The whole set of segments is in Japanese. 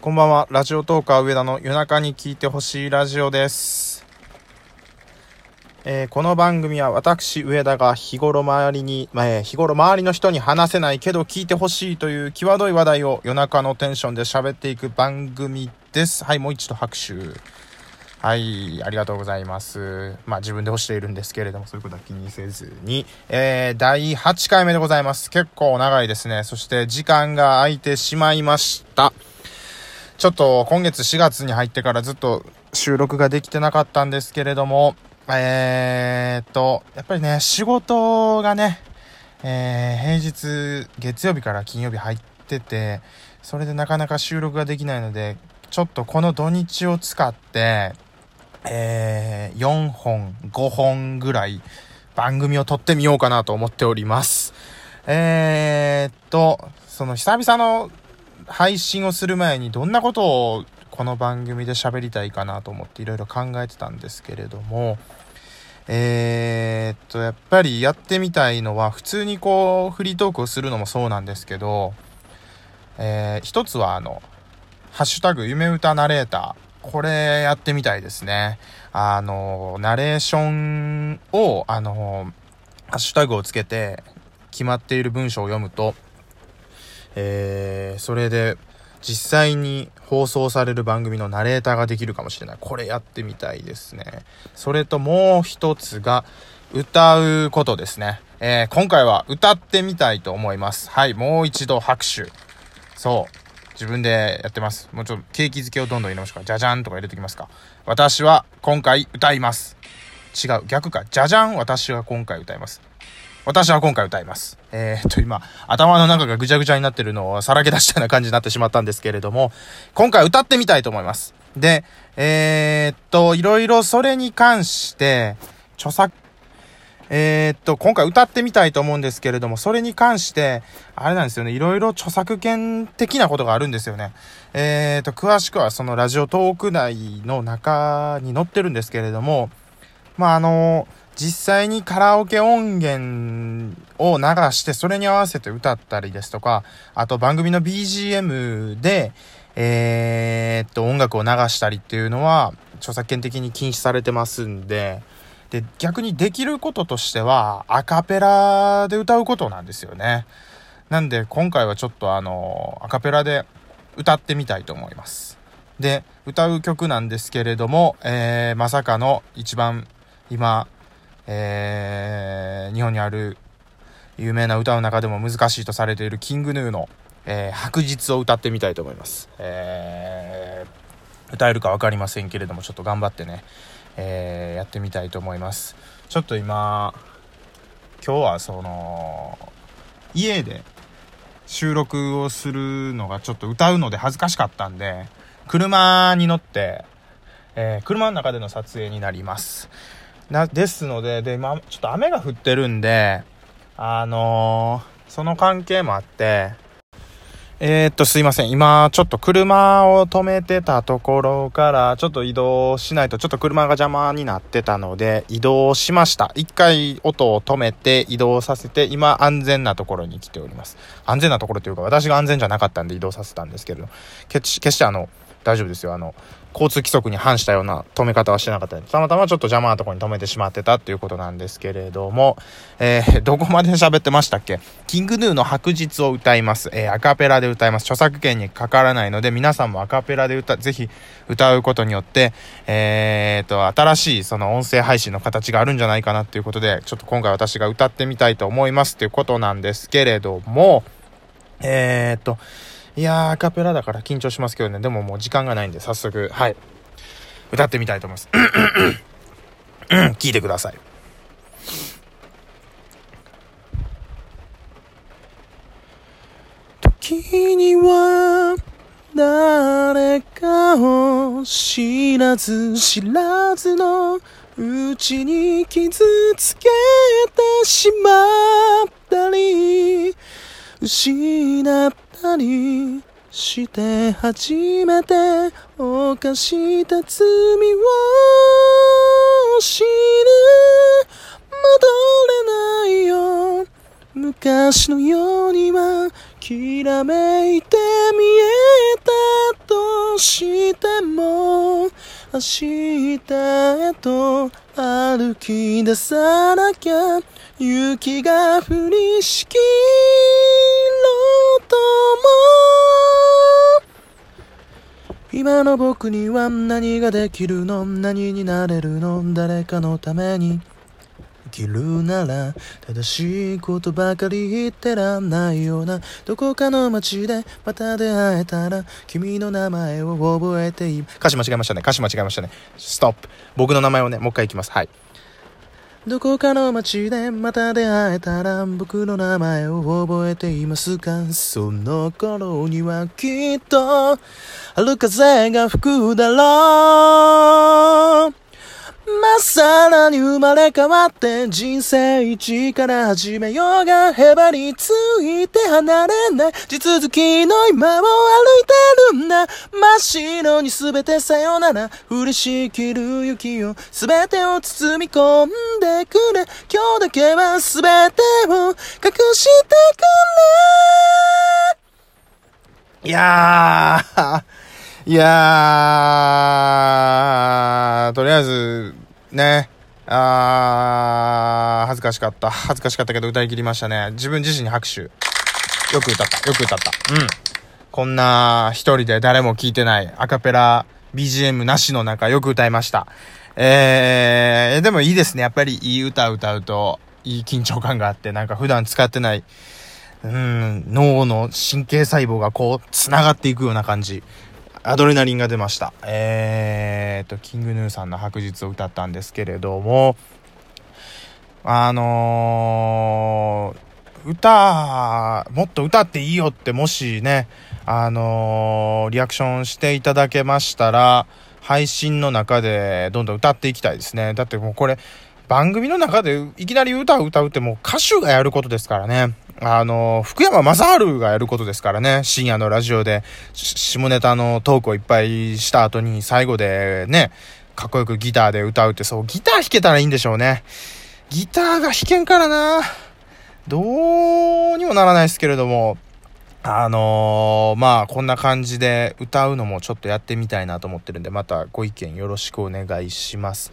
こんばんは。ラジオトーカー上田の夜中に聞いてほしいラジオです。えーこの番組は私上田が日頃周りに、まあえ日頃周りの人に話せないけど聞いてほしいという際どい話題を夜中のテンションで喋っていく番組です。はい、もう一度拍手。はい、ありがとうございます。まあ自分で押しているんですけれども、そういうことは気にせずに、えー、第8回目でございます。結構長いですね。そして時間が空いてしまいました。ちょっと今月4月に入ってからずっと収録ができてなかったんですけれども、えー、っと、やっぱりね、仕事がね、えー、平日、月曜日から金曜日入ってて、それでなかなか収録ができないので、ちょっとこの土日を使って、えー、4本、5本ぐらい番組を撮ってみようかなと思っております。えー、っと、その久々の配信をする前にどんなことをこの番組で喋りたいかなと思っていろいろ考えてたんですけれども、えー、っと、やっぱりやってみたいのは普通にこうフリートークをするのもそうなんですけど、えー、一つはあの、ハッシュタグ夢歌ナレーター。これやってみたいですね。あの、ナレーションを、あの、ハッシュタグをつけて決まっている文章を読むと、えー、それで実際に放送される番組のナレーターができるかもしれない。これやってみたいですね。それともう一つが歌うことですね。えー、今回は歌ってみたいと思います。はい、もう一度拍手。そう。自分でやってます。もうちょっと景気づけをどんどん入れましょうか。じゃじゃんとか入れてきますか。私は今回歌います。違う、逆か。じゃじゃん私は今回歌います。私は今回歌います。えー、っと、今、頭の中がぐちゃぐちゃになってるのをさらけ出したような感じになってしまったんですけれども、今回歌ってみたいと思います。で、えー、っと、いろいろそれに関して、著作、えー、っと、今回歌ってみたいと思うんですけれども、それに関して、あれなんですよね、いろいろ著作権的なことがあるんですよね。えー、っと、詳しくはそのラジオトーク内の中に載ってるんですけれども、まあ、あの実際にカラオケ音源を流してそれに合わせて歌ったりですとか、あと番組の BGM で、えー、っと、音楽を流したりっていうのは著作権的に禁止されてますんで、で、逆にできることとしてはアカペラで歌うことなんですよね。なんで今回はちょっとあの、アカペラで歌ってみたいと思います。で、歌う曲なんですけれども、えー、まさかの一番今、えー、日本にある有名な歌の中でも難しいとされているキングヌーの、えー、白日を歌ってみたいと思います。えー、歌えるか分かりませんけれども、ちょっと頑張ってね、えー、やってみたいと思います。ちょっと今、今日はその、家で収録をするのがちょっと歌うので恥ずかしかったんで、車に乗って、え、車の中での撮影になります。な、ですので、で、まあ、ちょっと雨が降ってるんで、あのーその関係もあって、えー、っと、すいません。今、ちょっと車を止めてたところから、ちょっと移動しないと、ちょっと車が邪魔になってたので、移動しました。一回音を止めて移動させて、今、安全なところに来ております。安全なところというか、私が安全じゃなかったんで移動させたんですけれど、決し決してあの、大丈夫ですよ。あの、交通規則に反したような止め方はしてなかったたまたまちょっと邪魔なところに止めてしまってたっていうことなんですけれども、えー、どこまで喋ってましたっけ？キングヌーの白日を歌います。えー、アカペラで歌います。著作権にかからないので、皆さんもアカペラで歌、ぜひ歌うことによって、えーと、新しいその音声配信の形があるんじゃないかなっていうことで、ちょっと今回私が歌ってみたいと思いますっていうことなんですけれども、えーと、いやー、アカペラだから緊張しますけどね。でももう時間がないんで、早速、はい。歌ってみたいと思います。聞いてください。時には、誰かを知らず知らずのうちに傷つけてしまったり、失ったりして初めて犯した罪を知る。戻れないよ。昔のようにはきらめいて見えたとしても明日へと歩き出さなきゃ。雪が降りしき今の僕には何ができるの？何になれるの？誰かのために。生きるなら正しいことばかり言ってらんないような。どこかの街でまた出会えたら君の名前を覚えてい歌詞間違えましたね。歌詞間違えましたね。ストップ僕の名前をねもう一回いきます。はい。どこかの街でまた出会えたら僕の名前を覚えていますか？その頃にはきっと春風が吹くだろう。まさらに生まれ変わって人生一から始めようがへばりついて離れない。地続きの今を歩いてる。んだ白に全てさよなら降りしきる雪を全てを包み込んでくれ今日だけは全てを隠してくれいやーいやー、とりあえず、ね、あー、恥ずかしかった。恥ずかしかったけど歌い切りましたね。自分自身に拍手。よく歌った。よく歌った。うん。こんな一人で誰も聴いてないアカペラ BGM なしの中よく歌いました。えー、でもいいですね。やっぱりいい歌歌うといい緊張感があって、なんか普段使ってない、うん、脳の神経細胞がこう、繋がっていくような感じ。アドレナリンが出ました。えーと、キングヌーさんの白日を歌ったんですけれども、あのー、歌、もっと歌っていいよってもしね、あのー、リアクションしていただけましたら、配信の中でどんどん歌っていきたいですね。だってもうこれ、番組の中でいきなり歌を歌うってもう歌手がやることですからね。あの、福山雅治がやることですからね。深夜のラジオで、下ネタのトークをいっぱいした後に、最後でね、かっこよくギターで歌うって、そう、ギター弾けたらいいんでしょうね。ギターが弾けんからな。どうにもならないですけれども、あのー、まあ、こんな感じで歌うのもちょっとやってみたいなと思ってるんで、またご意見よろしくお願いします。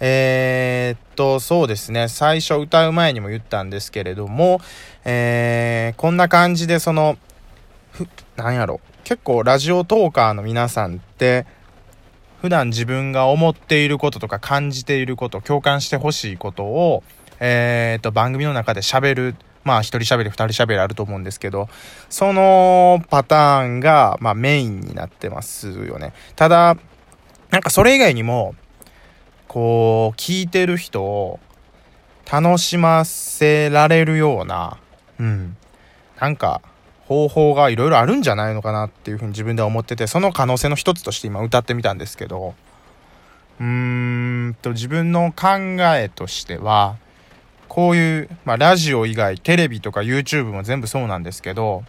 えー、っと、そうですね。最初歌う前にも言ったんですけれども、えー、こんな感じでその、ふ、なんやろ。結構ラジオトーカーの皆さんって、普段自分が思っていることとか感じていること、共感してほしいことを、えー、と、番組の中で喋る。まあ、一人喋り、二人喋りあると思うんですけど、そのパターンが、まあ、メインになってますよね。ただ、なんかそれ以外にも、こう、聞いてる人を楽しませられるような、うん、なんか、方法がいろいろあるんじゃないのかなっていうふうに自分では思ってて、その可能性の一つとして今歌ってみたんですけど、うーんと、自分の考えとしては、こういう、まあ、ラジオ以外、テレビとか YouTube も全部そうなんですけど、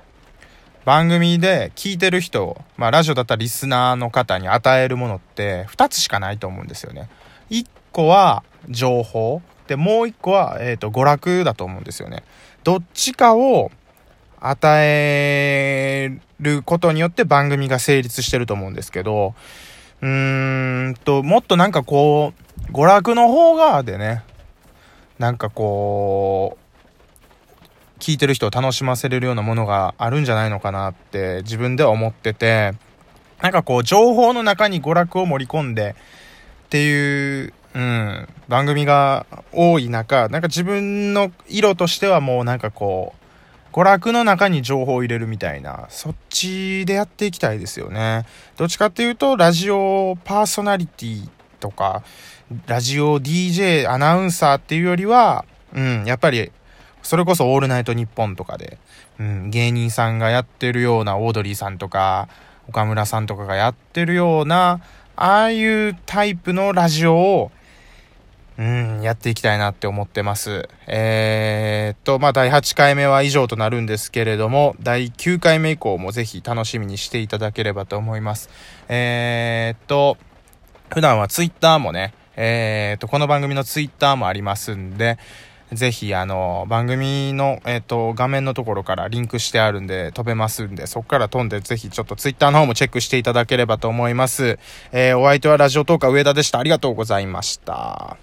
番組で聞いてる人、まあ、ラジオだったらリスナーの方に与えるものって2つしかないと思うんですよね。1個は情報。で、もう1個は、えっ、ー、と、娯楽だと思うんですよね。どっちかを与えることによって番組が成立してると思うんですけど、うーんと、もっとなんかこう、娯楽の方側でね、なんかこう、聞いてる人を楽しませれるようなものがあるんじゃないのかなって自分では思ってて、なんかこう、情報の中に娯楽を盛り込んで、っていう、うん、番組が多い中、なんか自分の色としてはもうなんかこう、娯楽の中に情報を入れるみたいな、そっちでやっていきたいですよね。どっちかっていうと、ラジオパーソナリティとか、ラジオ DJ、アナウンサーっていうよりは、うん、やっぱり、それこそオールナイトニッポンとかで、うん、芸人さんがやってるようなオードリーさんとか、岡村さんとかがやってるような、ああいうタイプのラジオを、うん、やっていきたいなって思ってます。えー、っと、まあ、第8回目は以上となるんですけれども、第9回目以降もぜひ楽しみにしていただければと思います。えー、っと、普段はツイッターもね、えー、っと、この番組のツイッターもありますんで、ぜひ、あの、番組の、えっ、と、画面のところからリンクしてあるんで、飛べますんで、そこから飛んで、ぜひちょっとツイッターの方もチェックしていただければと思います。えー、お相手はラジオトーカー上田でした。ありがとうございました。